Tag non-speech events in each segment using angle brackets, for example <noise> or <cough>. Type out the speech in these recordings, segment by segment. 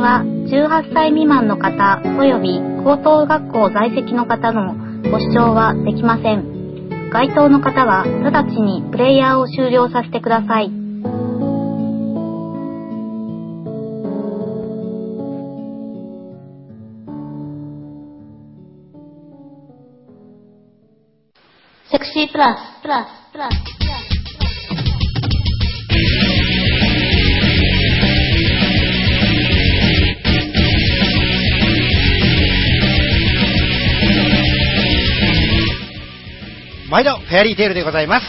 は18歳未満の方及び高等学校在籍の方のご視聴はできません。該当の方は直ちにプレイヤーを終了させてください。セクシープラス、プラス、プラス。毎度、フェアリーテールでございます。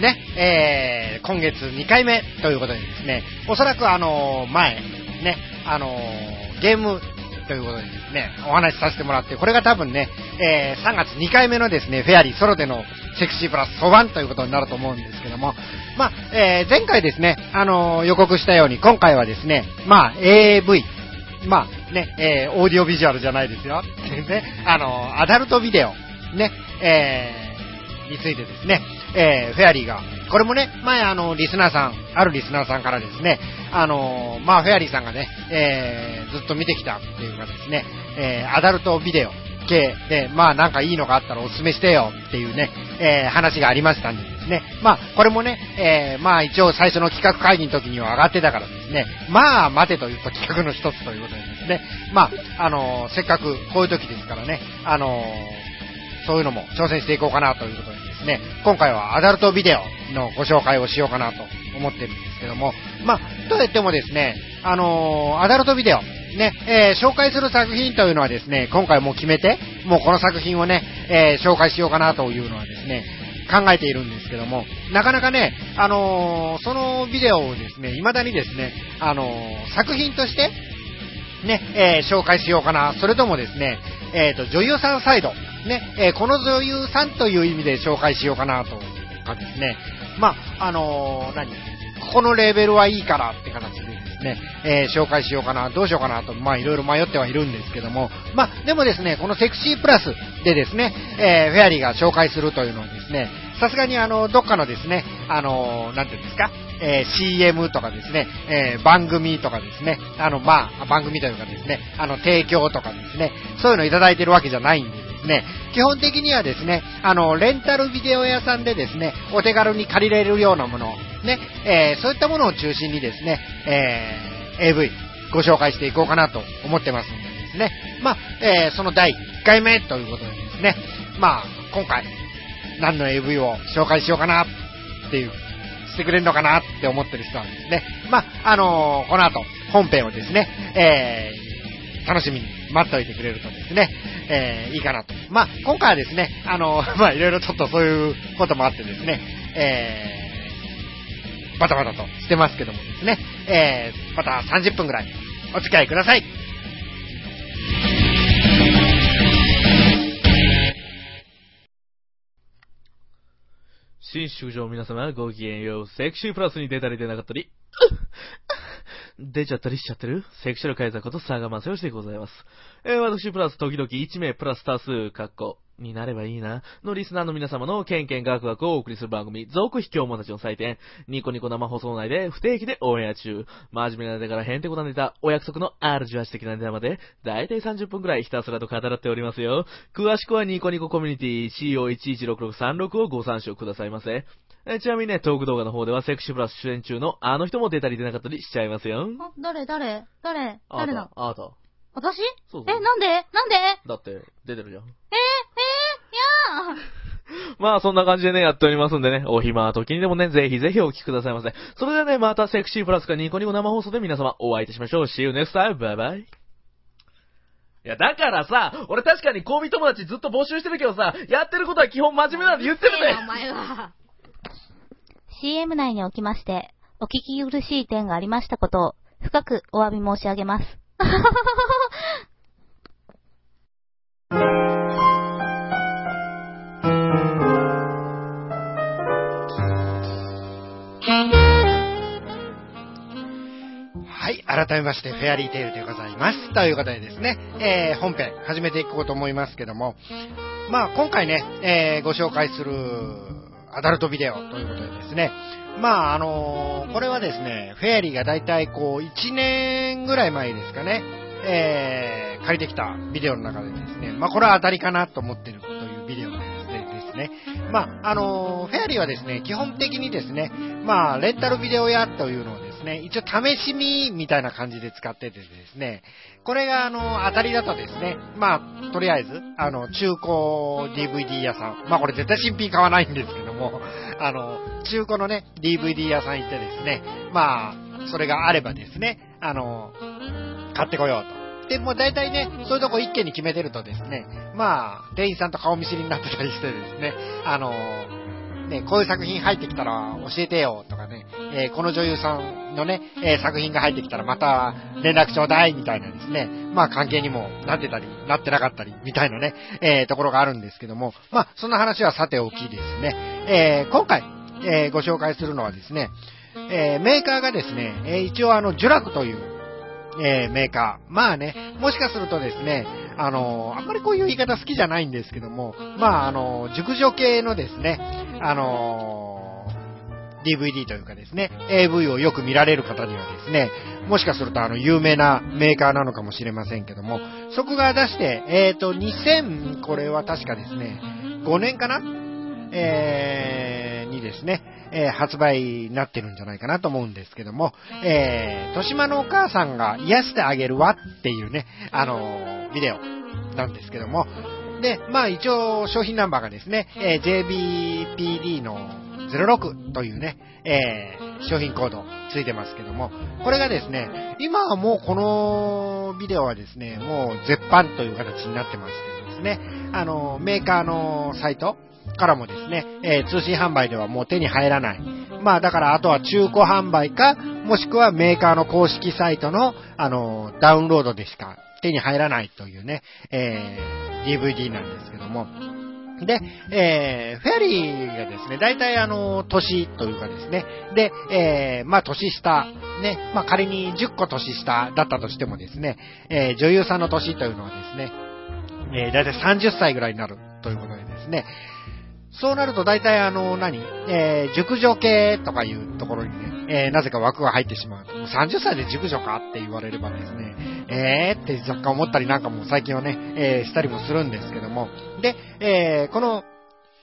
ね、えー、今月2回目ということでですね、おそらくあの前、ね、あのゲームということでですね、お話しさせてもらって、これが多分ね、えー、3月2回目のですね、フェアリーソロでのセクシープラスソワンということになると思うんですけども、まあ、えー、前回ですね、あの予告したように、今回はですね、まあ、AV、まあ、ね、えー、オーディオビジュアルじゃないですよ。<laughs> ね、あのアダルトビデオ、ね、えー、についてですね、えー、フェアリーが、これもね、前あの、リスナーさん、あるリスナーさんからですね、あのまあ、フェアリーさんがね、えー、ずっと見てきたっていうかですね、えー、アダルトビデオ系で、まあなんかいいのがあったらお勧めしてよっていうね、えー、話がありましたんでですね、まあこれもね、えー、まあ一応最初の企画会議の時には上がってたからですね、まあ待てというと企画の一つということでですね、まあ、あのせっかくこういう時ですからね、あのそういうのも挑戦していこうかなということでですね、今回はアダルトビデオのご紹介をしようかなと思ってるんですけども、まあ、と言ってもですね、あのー、アダルトビデオ、ね、えー、紹介する作品というのはですね、今回もう決めて、もうこの作品をね、えー、紹介しようかなというのはですね、考えているんですけども、なかなかね、あのそのビデオをですね、未だにですね、あの作品として、ね、え紹介しようかな、それともですね、えっ、と、女優さんサイド、ね、えー、この女優さんという意味で紹介しようかなとかですね、まあ、あのー、何？ここのレベルはいいからって形でですね、えー、紹介しようかな、どうしようかなと、まあ、いろいろ迷ってはいるんですけども、まあ、でもですね、このセクシープラスでですね、えフェアリーが紹介するというのはですね、さすがにあの、どっかのですね、あのなんていうんですか、えー、CM とかですね、えー、番組とかですね、あの、まあ、番組というかですね、あの、提供とかですね、そういうのいただいてるわけじゃないんでですね、基本的にはですね、あの、レンタルビデオ屋さんでですね、お手軽に借りれるようなもの、ね、えー、そういったものを中心にですね、えー、AV ご紹介していこうかなと思ってますんでですね、まあ、えー、その第1回目ということでですね、まあ、今回、何の AV を紹介しようかなっていう、してくれるのかなって思ってる人はですね、まあ、あのー、この後、本編をですね、えー、楽しみに待っておいてくれるとですね、えー、いいかなと。まあ、今回はですね、あの、<laughs> まあ、いろいろちょっとそういうこともあってですね、えー、バタバタとしてますけどもですね、えー、また30分ぐらいお付き合いください。新宿場皆様ごきげんよう。セクシープラスに出たり出なかったり、<laughs> 出ちゃったりしちゃってる？セクシャルカイザーこと佐賀正義でございます。えー、私プラス時々1名プラス多数、かっこ、になればいいな、のリスナーの皆様のケンケンガクガクをお送りする番組、続秘境者たちの祭典、ニコニコ生放送内で不定期でオンエア中、真面目なネタからへんてこなネタ、お約束の R18 的なネタまで、だいたい30分くらいひたすらと語らっておりますよ。詳しくはニコニココミュニティ CO116636 をご参照くださいませ。えちなみにね、トーク動画の方ではセクシープラス出演中のあの人も出たり出なかったりしちゃいますよ。あ、誰誰誰誰なあなた。私？そうそうえ、なんで？なんで？だって、出てるじゃん。えー、えー、いやー <laughs> まあ、そんな感じでね、やっておりますんでね、お暇な時にでもね、ぜひぜひお聞きくださいませ。それではね、またセクシープラスかニコニコ生放送で皆様お会いいたしましょう。See you next time. Bye bye. いや、だからさ、俺確かに恋人友達ずっと募集してるけどさ、やってることは基本真面目なんて言ってるぜ <laughs> えーお前は。CM 内におきまして、お聞き苦しい点がありましたことを、深くお詫び申し上げます。<laughs> はい、改めまして、フェアリーテールでございます。ということでですね、えー、本編始めていこうと思いますけども、まあ、今回ね、えー、ご紹介するアダルトビデオということでですね、まああのこれはですね、フェアリーがだいたいこう1年ぐらい前ですかね、えー、借りてきたビデオの中でですね、まあこれは当たりかなと思ってるというビデオでですね、まああのフェアリーはですね、基本的にですね、まあレンタルビデオ屋というのをですね、一応試し見みたいな感じで使っててですね、これがあの、当たりだとですね、まあ、とりあえず、あの、中古 DVD 屋さん、まあこれ絶対新品買わないんですけども、あの、中古のね、DVD 屋さん行ってですね、まあ、それがあればですね、あの、買ってこようと。で、もう大体ね、そういうとこ一軒に決めてるとですね、まあ、店員さんと顔見知りになってたりしてですね、あの、ね、こういう作品入ってきたら教えてよとかね、えー、この女優さんのね、えー、作品が入ってきたらまた連絡ちょうだいみたいなですね、まあ関係にもなってたり、なってなかったりみたいなね、えー、ところがあるんですけども、まあそんな話はさておきですね、え今回、えご紹介するのはですね、えメーカーがですね、え一応あの、呪楽という、えメーカー。まあね、もしかするとですね、あの、あんまりこういう言い方好きじゃないんですけども、まあ、あの、熟女系のですね、あの、DVD というかですね、AV をよく見られる方にはですね、もしかするとあの、有名なメーカーなのかもしれませんけども、そこが出して、えっ、ー、と、2000、これは確かですね、5年かな？えー、にですね、えー、発売になってるんじゃないかなと思うんですけども、えー、豊島のお母さんが癒してあげるわっていうね、あのビデオなんですけども、で、まあ一応商品ナンバーがですね、えー、JBPD の06というね、えー、商品コードついてますけども、これがですね、今はもうこのビデオはですね、もう絶版という形になってましてですね、あの、メーカーのサイトからもですね、えー、通信販売ではもう手に入らない。まあだからあとは中古販売か、もしくはメーカーの公式サイトの、あの、ダウンロードでしか手に入らないというね、えー、DVD なんですけども、で、えー、フェリーがですね、大体あの、年というかですね、で、えー、まあ年下、ね、まあ仮に10個年下だったとしてもですね、えー、女優さんの年というのはですね、えー、大体30歳ぐらいになるということでですね、そうなると大体あの、何？えー、熟女系とかいうところにね、えー、なぜか枠が入ってしまう。もう30歳で熟女かって言われればですね、えーって若干思ったりなんかも最近はね、えー、したりもするんですけども。で、えー、この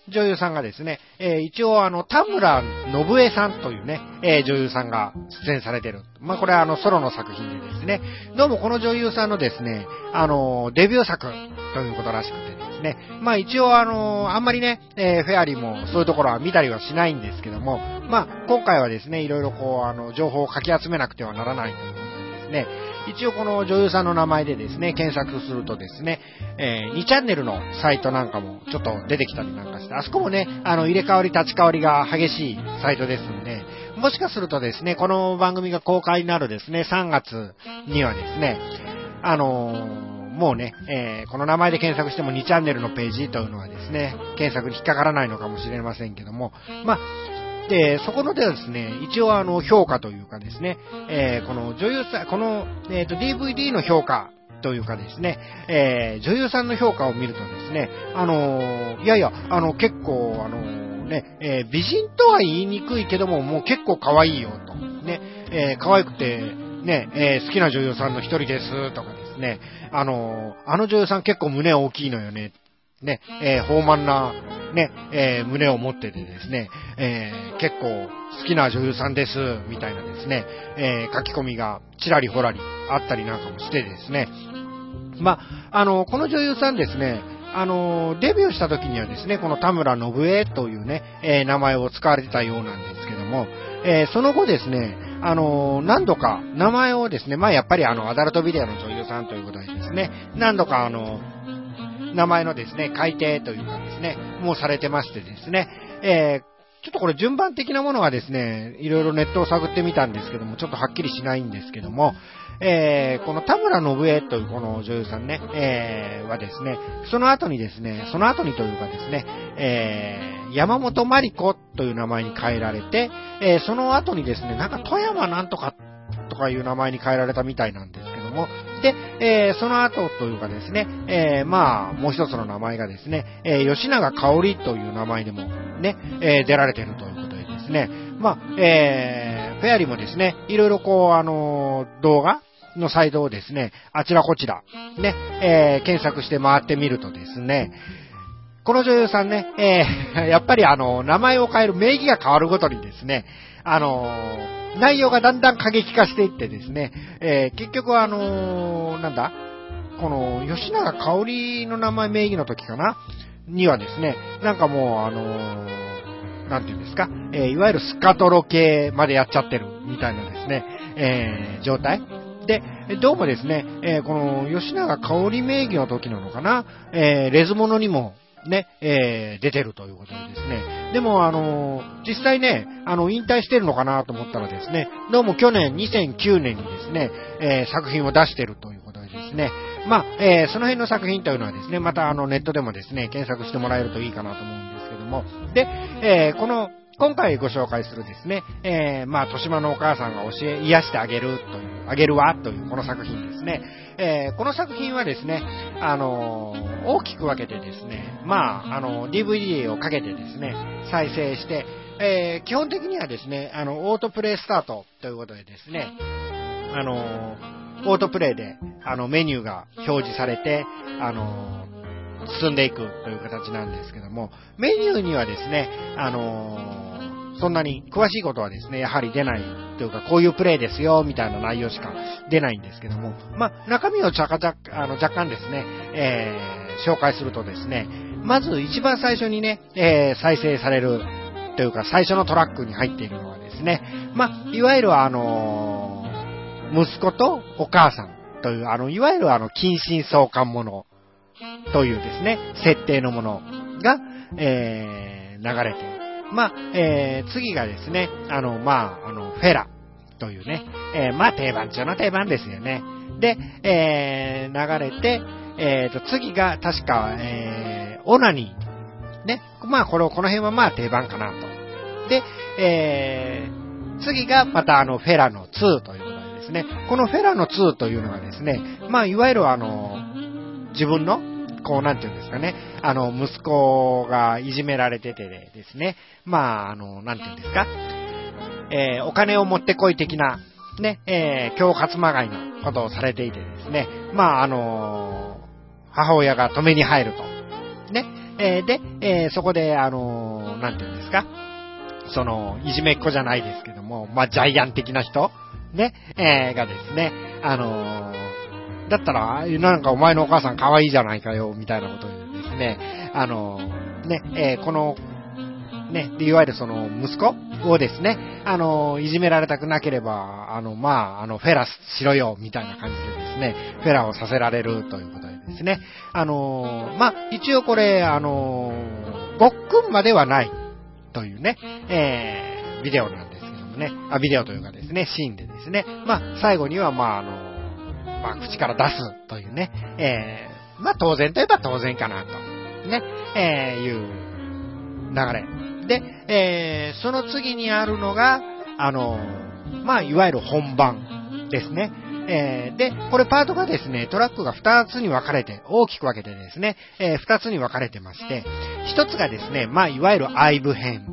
女優さんがですね、えー、一応あの、田村信江さんというね、えー、女優さんが出演されてる。まあ、これはあの、ソロの作品でですね、どうもこの女優さんのですね、あの、デビュー作ということらしくてねですね、まあ、一応あの、あんまりね、えー、フェアリーもそういうところは見たりはしないんですけども、まあ、今回はですね、いろいろこう、あの、情報をかき集めなくてはならないということでですね、一応この女優さんの名前でですね、検索するとですね、えー、2チャンネルのサイトなんかもちょっと出てきたりなんかして、あそこもね、あの、入れ替わり立ち替わりが激しいサイトですんで、もしかするとですね、この番組が公開になるですね、3月にはですね、あのーもうね、えー、この名前で検索しても2チャンネルのページというのはですね、検索に引っかからないのかもしれませんけども、まあ、で、そこのではですね、一応あの、評価というかですね、えー、この女優さん、この、えっ、ー、と、DVD の評価というかですね、えー、女優さんの評価を見るとですね、あのいやいや、あの、結構、あのね、え美人とは言いにくいけども、もう結構可愛いよと。ね、え可愛くて、ね、え好きな女優さんの一人ですとかでね、あのあの女優さん結構胸大きいのよね。ね、えー、豊満な、ね、えー、胸を持っててですね、えー、結構好きな女優さんです、みたいなですね、え書き込みがちらりほらりあったりなんかもしてですね、まあ、の、この女優さんですね、あの、デビューした時にはですね、この田村信江というね、え名前を使われてたようなんですけども、えその後ですね、あの何度か名前をですね、まあやっぱりあの、アダルトビデオの女優さんということでですね、何度かあの、名前のですね、改定というかですね、もうされてましてですね、えちょっとこれ順番的なものがですね、いろいろネットを探ってみたんですけども、ちょっとはっきりしないんですけども、えー、この田村信江というこの女優さんね、えー、はですね、その後にですね、その後にというかですね、えー、山本まり子という名前に変えられて、えー、その後にですね、なんか富山なんとかとかいう名前に変えられたみたいなんですけども、で、えー、その後というかですね、えー、まあ、もう一つの名前がですね、えー、吉永香織という名前でもね、え、出られてるということでですね、まあ、えー、フェアリーもですね、いろいろこう、あの、動画のサイトをですね、あちらこちら、ね、え、検索して回ってみるとですね、この女優さんね、えー、やっぱりあの、名前を変える名義が変わるごとにですね、あのー、内容がだんだん過激化していってですね、えー、結局あのー、なんだこの、吉永香織の名前名義の時かなにはですね、なんかもうあのなんていうんですか、えいわゆるスカトロ系までやっちゃってるみたいなですね、え状態。で、どうもですね、えこの吉永香織名義の時なのかな、えレズモノにもね、えー、出てるということでですね。でも、あのー、実際ね、あの、引退してるのかなと思ったらですね、どうも去年2009年にですね、えー、作品を出してるということでですね、まあ、えその辺の作品というのはですね、またあの、ネットでもですね、検索してもらえるといいかなと思うんですけども、で、えこの、今回ご紹介するですね、えー、まあ、豊島のお母さんが教え、癒してあげるという、あげるわというこの作品ですね。えー、この作品はですね、あのー、大きく分けてですね、まあ、あの、DVD をかけてですね、再生して、えー、基本的にはですね、あの、オートプレイスタートということでですね、あのオートプレイで、あの、メニューが表示されて、あの進んでいくという形なんですけども、メニューにはですね、あのそんなに詳しいことはですね、やはり出ないというか、こういうプレイですよ、みたいな内容しか出ないんですけども、まあ、中身を若干、あの若干ですね、えー、紹介するとですね、まず一番最初にね、えー、再生されるというか、最初のトラックに入っているのはですね、まあ、いわゆるあのー、息子とお母さんという、あの、いわゆるあの、近親相関ものというですね、設定のものが、えー、流れてまあ、えー、次がですね、あの、まあ、あの、フェラというね、えー、まあ、定番中の定番ですよね。で、えー、流れて、えーと、次が確か、えー、オナニー。ね。まあ、これ、この辺はまあ定番かなと。で、えー、次がまたあの、フェラの2ということでですね、このフェラの2というのがですね、まあ、いわゆるあの、自分のこう、なんていうんですかね、あの、息子がいじめられててですね、まあ、あの、なんていうんですか、えー、お金を持ってこい的な、ね、えー、恐喝まがいのことをされていてですね、まあ、あの、母親が止めに入ると。ね、えー、で、え、そこで、あのー、なんていうんですか、その、いじめっ子じゃないですけども、まあ、ジャイアン的な人、ね、え、がですね、あの、だったら、なんかお前のお母さん可愛いじゃないかよ、みたいなことでですね、あの、ね、えー、この、ね、いわゆるその息子をですね、あの、いじめられたくなければ、あの、まあ、あの、フェラしろよ、みたいな感じでですね、フェラをさせられるということでですね、あの、まあ、一応これ、あの、ごっくんまではないというね、えー、ビデオなんですけどもね、あ、ビデオというかですね、シーンでですね、まあ、最後には、まあ、あの、まあ、口から出すというね、えー、まあ、当然といえば当然かなと、ね、えー、いう流れ。で、えー、その次にあるのが、あの、まあ、いわゆる本番ですね。えー、で、これパートがですね、トラックが2つに分かれて、大きく分けてですね、えー、2つに分かれてまして、1つがですね、まあ、いわゆる愛部編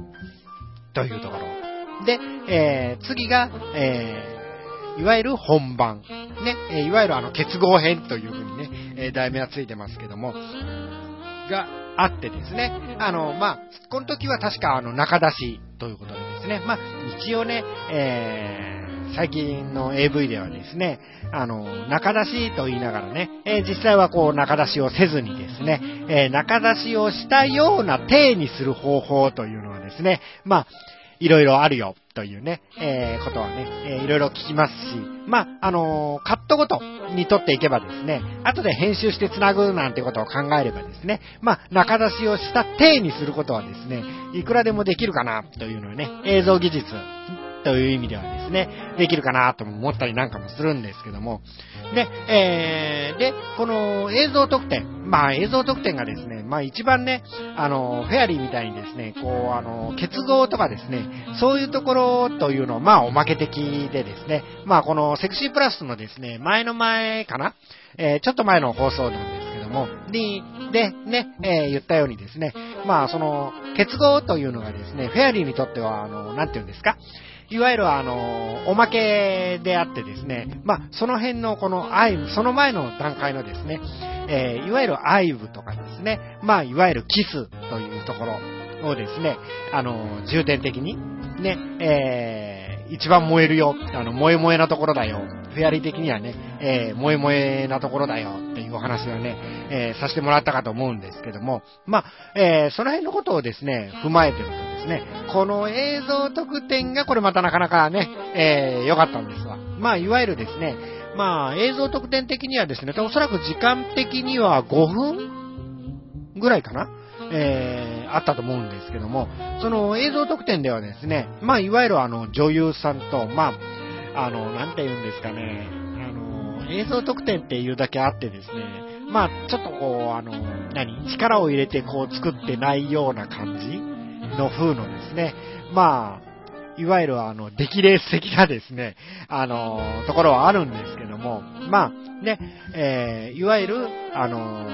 というところ。で、えー、次が、えいわゆる本番、ね、いわゆるあの結合編というふうにね、え題名はついてますけども、があってですね、あの、まあ、この時は確かあの中出しということでですね、まあ、一応ね、えー、最近の AV ではですね、あの、中出しと言いながらね、えー、実際はこう中出しをせずにですね、えー、中出しをしたような体にする方法というのはですね、まあ、いろいろあるよというね、えー、ことはね、えー、いろいろ聞きますし、まあ、あのー、カットごとに撮っていけばですね、後で編集して繋ぐなんてことを考えればですね、まあ、中出しをした体にすることはですね、いくらでもできるかなというのはね、映像技術という意味ではですね、できるかなと思ったりなんかもするんですけども、で、えー、で、この映像特典、まあ映像特典がですね、まあ一番ね、あの、フェアリーみたいにですね、こう、あの、結合とかですね、そういうところというのを、まあおまけ的でですね、まあこのセクシープラスのですね、前の前かな、えー、ちょっと前の放送なんですけども、で、で、ね、えー、言ったようにですね、まあその、結合というのがですね、フェアリーにとっては、あの、なんて言うんですか、いわゆるあの、おまけであってですね、まあ、その辺のこの愛、その前の段階のですね、えー、いわゆる愛部とかですね、まあ、いわゆるキスというところをですね、あの、重点的に、ね、えー、一番燃えるよ、あの、萌え萌えなところだよ、フェアリー的にはね、えー、萌え萌えなところだよっていうお話をね、えー、させてもらったかと思うんですけども、まあ、えー、その辺のことをですね、踏まえてるとですね、この映像特典がこれまたなかなかね、えー、良かったんですわ。まあ、いわゆるですね、まあ、映像特典的にはですね、おそらく時間的には5分ぐらいかなえー、あったと思うんですけども、その映像特典ではですね、まあ、いわゆるあの、女優さんと、まあ、あの、なんて言うんですかね、あの、映像特典っていうだけあってですね、まあ、ちょっとこう、あの、何力を入れてこう作ってないような感じの風のですね、まあ、いわゆるあの、出来レース的なですね、あの、ところはあるんですけども、まあ、ね、えー、いわゆる、あの、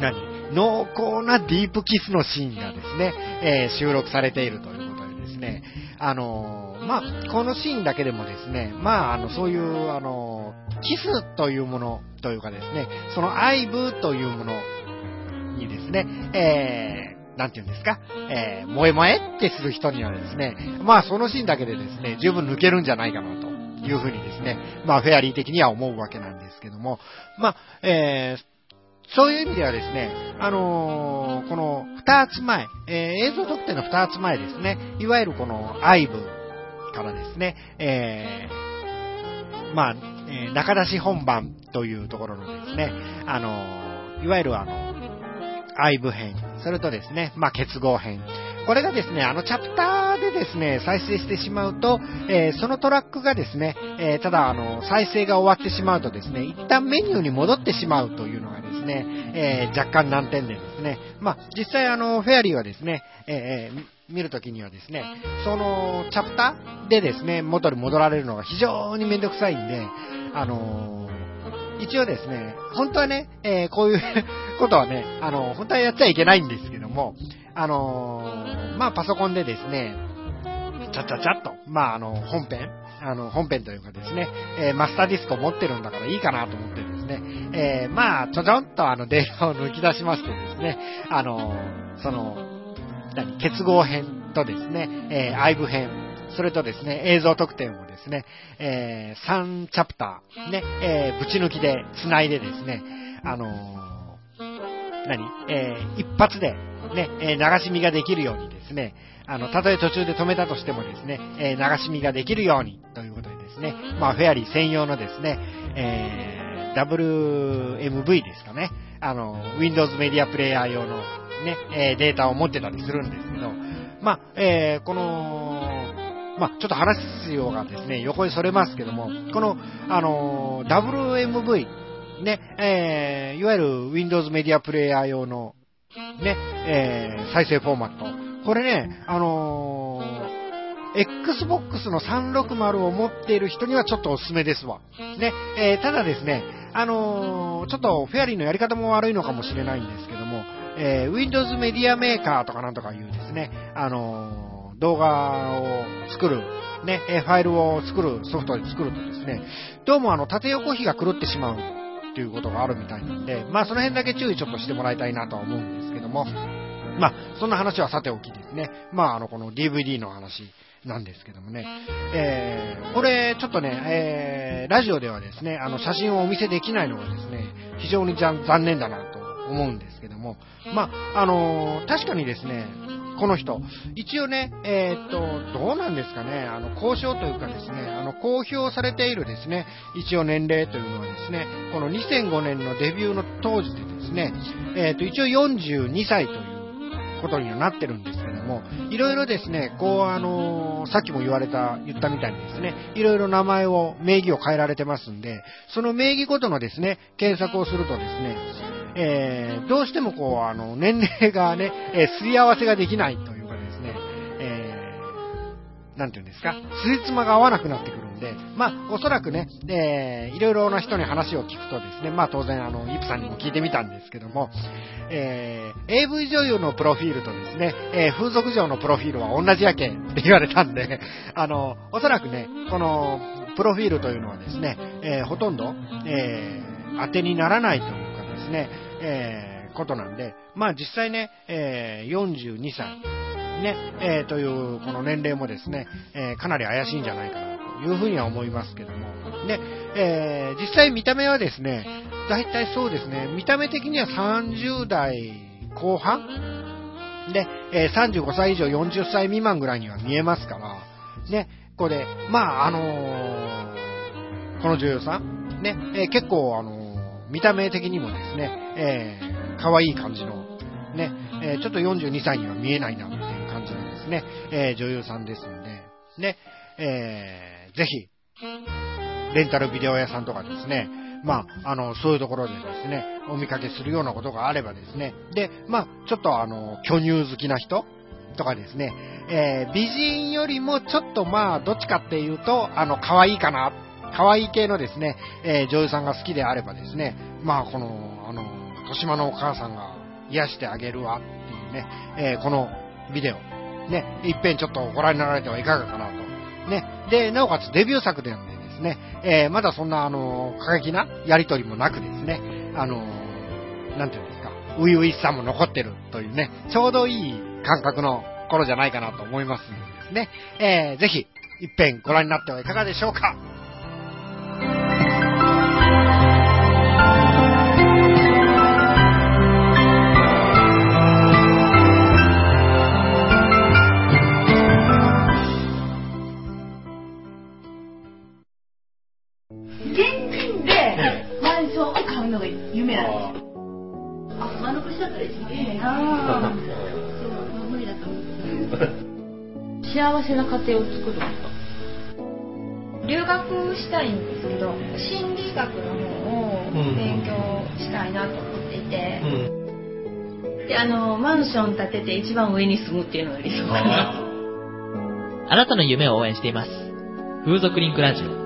何濃厚なディープキスのシーンがですね、えー、収録されているということでですね、あのまあ、このシーンだけでもですね、まあ、あの、そういう、あの、キスというものというかですね、その愛部というものにですね、えー、なんて言うんですか、えー、萌え萌えってする人にはですね、まあ、そのシーンだけでですね、十分抜けるんじゃないかなというふうにですね、まあ、フェアリー的には思うわけなんですけども、まあ、えー、そういう意味ではですね、あのー、この二つ前、えー、映像特典の二つ前ですね、いわゆるこの愛部からですね、えー、まあ、え、中出し本番というところのですね、あの、いわゆるあの、愛部編、それとですね、まあ、結合編、これがですね、あのチャプターでですね、再生してしまうと、えー、そのトラックがですね、えー、ただあの、再生が終わってしまうとですね、一旦メニューに戻ってしまうというのがですね、え、若干難点でですね、まあ、実際あの、フェアリーはですね、え見るときにはですね、そのチャプターでですね、元に戻られるのが非常にめんどくさいんで、あの一応ですね、本当はね、えこういうことはね、あの、本当はやっちゃいけないんですけども、あのー、まあ、パソコンでですね、ちゃちゃちゃっと、まあ、あの、本編、あの、本編というかですね、えー、マスターディスクを持ってるんだからいいかなと思ってですね、えー、まあ、ちょちょんとあの、データを抜き出しましてですね、あのその、何、結合編とですね、えー、愛部編、それとですね、映像特典をですね、えー、3チャプター、ね、えー、ぶち抜きで繋いでですね、あの何えー、一発でね、え流し見ができるようにですね、あの、たとえ途中で止めたとしてもですね、え流し見ができるようにということでですね、まあ、フェアリー専用のですね、えー、WMV ですかね、あの、Windows メディアプレイヤー用のね、えデータを持ってたりするんですけど、まあ、えー、この、まあ、ちょっと話すようがですね、横にそれますけども、この、あの、WMV、ね、えー、いわゆる Windows メディアプレイヤー用のね、えー、再生フォーマット。これね、あのー、Xbox の360を持っている人にはちょっとおすすめですわ。ね、えー、ただですね、あのー、ちょっとフェアリーのやり方も悪いのかもしれないんですけども、えー、Windows メディアメーカーとかなんとかいうですね、あのー、動画を作る、ね、ファイルを作る、ソフトで作るとですね、どうもあの、縦横比が狂ってしまうっていうことがあるみたいなんで、まあその辺だけ注意ちょっとしてもらいたいなとは思うんですけども、まあそんな話はさておきですね、まああのこの DVD の話なんですけどもね、えー、これちょっとね、えー、ラジオではですね、あの写真をお見せできないのがですね、非常に残念だなと思うんですけども、まあ、あのー、確かにですね、この人。一応ね、えー、っと、どうなんですかね、あの、交渉というかですね、あの、公表されているですね、一応年齢というのはですね、この2005年のデビューの当時でですね、えー、っと、一応42歳ということにはなってるんですけども、いろいろですね、こうあのさっきも言われた、言ったみたいにですね、いろいろ名前を、名義を変えられてますんで、その名義ごとのですね、検索をするとですね、えーどうしてもこう、あの、年齢がね、えーすり合わせができないというかですね、えーなんていうんですか、つじつまが合わなくなってくるんで、まあ、おそらくね、えーいろいろな人に話を聞くとですね、まあ当然あの、イプさんにも聞いてみたんですけども、えー AV 女優のプロフィールとですね、えー風俗嬢のプロフィールは同じやけんって言われたんで、<laughs> あの、おそらくね、この、プロフィールというのはですね、えーほとんど、えー当てにならないというですね、えーことなんで、まあ実際ね、えー42歳、ね、えーというこの年齢もですね、えーかなり怪しいんじゃないかなというふうには思いますけども、ね、えー実際見た目はですね、大体そうですね、見た目的には30代後半？で、え35歳以上40歳未満ぐらいには見えますから、ね、これ、まあ、あのこの女優さん、ね、え結構、あの見た目的にもですね、えー、可愛い感じの、ね、えーちょっと42歳には見えないなっていう感じのですね、えー女優さんですので、ね、えーぜひ、レンタルビデオ屋さんとかですね、まあ、あの、そういうところでですね、お見かけするようなことがあればですね、で、まあ、ちょっとあの、巨乳好きな人とかですね、えー美人よりもちょっとまあ、どっちかっていうと、あの、可愛いかな、可愛い系のですね、えー女優さんが好きであればですね、まあ、この、あの、豊島のお母さんが癒してあげるわっていうね、えーこのビデオ、ね、いっぺんちょっとご覧になられてはいかがかなと。ね、で、なおかつデビュー作でなんでですね、えーまだそんな、あの、過激なやりとりもなくですね、あの、なんていうんですか、初々しさも残ってるというね、ちょうどいい感覚の頃じゃないかなと思いますのでですね、えーぜひ、一遍ご覧になってはいかがでしょうか。幸せな家庭を作ること。留学したいんですけど、心理学の方を勉強したいなと思っていて、で、あの、マンション建てて一番上に住むっていうのが理想かな。あなたの夢を応援しています。風俗リンクラジオ。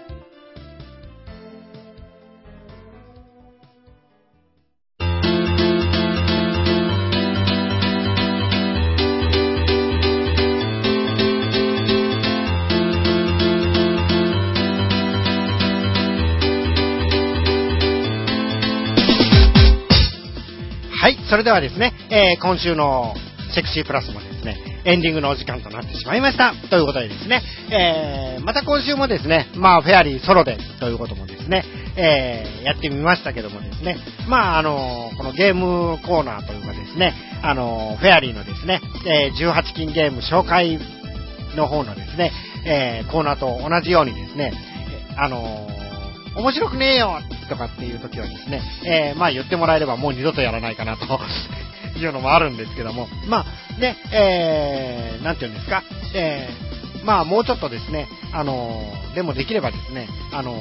それではですね、えー今週のセクシープラスもですね、エンディングのお時間となってしまいました。ということでですね、えーまた今週もですね、まあ、フェアリーソロでということもですね、えーやってみましたけどもですね、まあ、あのこのゲームコーナーというかですね、あのフェアリーのですね、えー18金ゲーム紹介の方のですね、えーコーナーと同じようにですね、あの面白くねえよとかっていう時はですね、えーまあ言ってもらえればもう二度とやらないかなと <laughs> いうのもあるんですけども、まあね、えー、なんていうんですか、えー、まあもうちょっとですね、あのでもできればですね、あの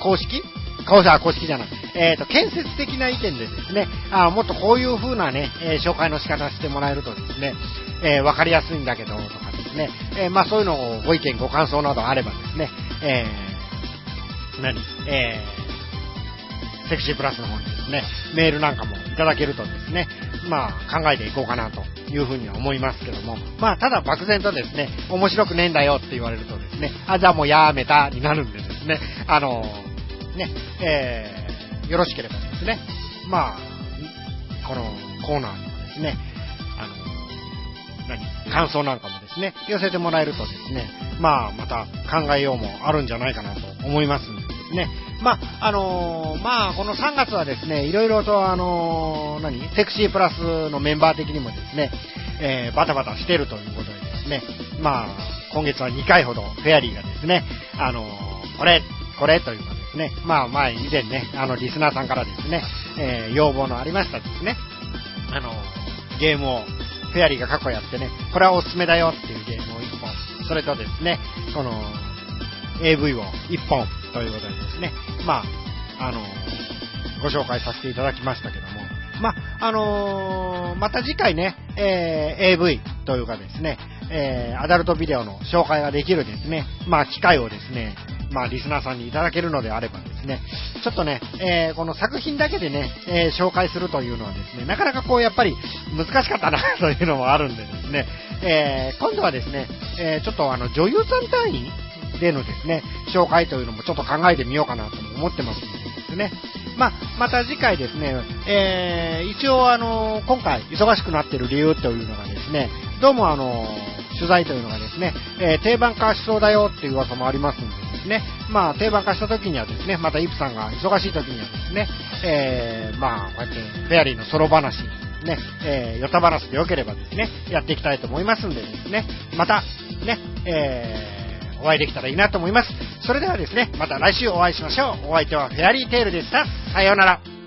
公式？公式公式じゃない。えっ、と、建設的な意見でですね、あもっとこういう風なね、えー紹介の仕方してもらえるとですね、えーわかりやすいんだけど、とかですね、えーまあそういうのをご意見、ご感想などあればですね、えー何えーセクシープラスの方にですね、メールなんかもいただけるとですね、まあ考えていこうかなというふうには思いますけども、まあただ漠然とですね、面白くねえんだよって言われるとですね、あ、じゃあもうやめたになるんでですね、あのね、えーよろしければですね、まあ、このコーナーにもですね、何、感想なんかもですね、寄せてもらえるとですね、まあ、また考えようもあるんじゃないかなと思いますんでですね、まあ、あのーまあ、この3月はですね、いろいろとあのー何、セクシープラスのメンバー的にもですね、えーバタバタしてるということでですね、まあ、今月は2回ほどフェアリーがですね、あのーこれ、これというかですね、まあ前以前ね、あのリスナーさんからですね、えー要望のありましたですね、あのゲームをフェアリーが過去やってね、これはおすすめだよっていうゲームを1本、それとですね、この AV を1本ということでですね、まあ、あのご紹介させていただきましたけども、まあ、あのーまた次回ね、えー AV というかですね、えーアダルトビデオの紹介ができるですね、まあ、機会をですね、まあ、リスナーさんにいただけるのであればですね、ちょっとね、えーこの作品だけでね、えー紹介するというのはですね、なかなかこう、やっぱり難しかったなというのもあるんでですね、えー今度はですね、えーちょっとあの、女優さん単位でのですね、紹介というのもちょっと考えてみようかなと思ってますのでですね、まあ、また次回ですね、えー一応あの、今回忙しくなってる理由というのがですね、どうもあの、取材というのがですね、えー定番化しそうだよっていう噂もありますんでですね、まあ定番化した時にはですね、またイプさんが忙しい時にはですね、えーまあこうやってフェアリーのソロ話、ね、えー、ヨタ話でよければですね、やっていきたいと思いますんでですね、また、ね、えーお会いできたらいいなと思います。それではですね、また来週お会いしましょう。お相手はフェアリーテールでした。さようなら。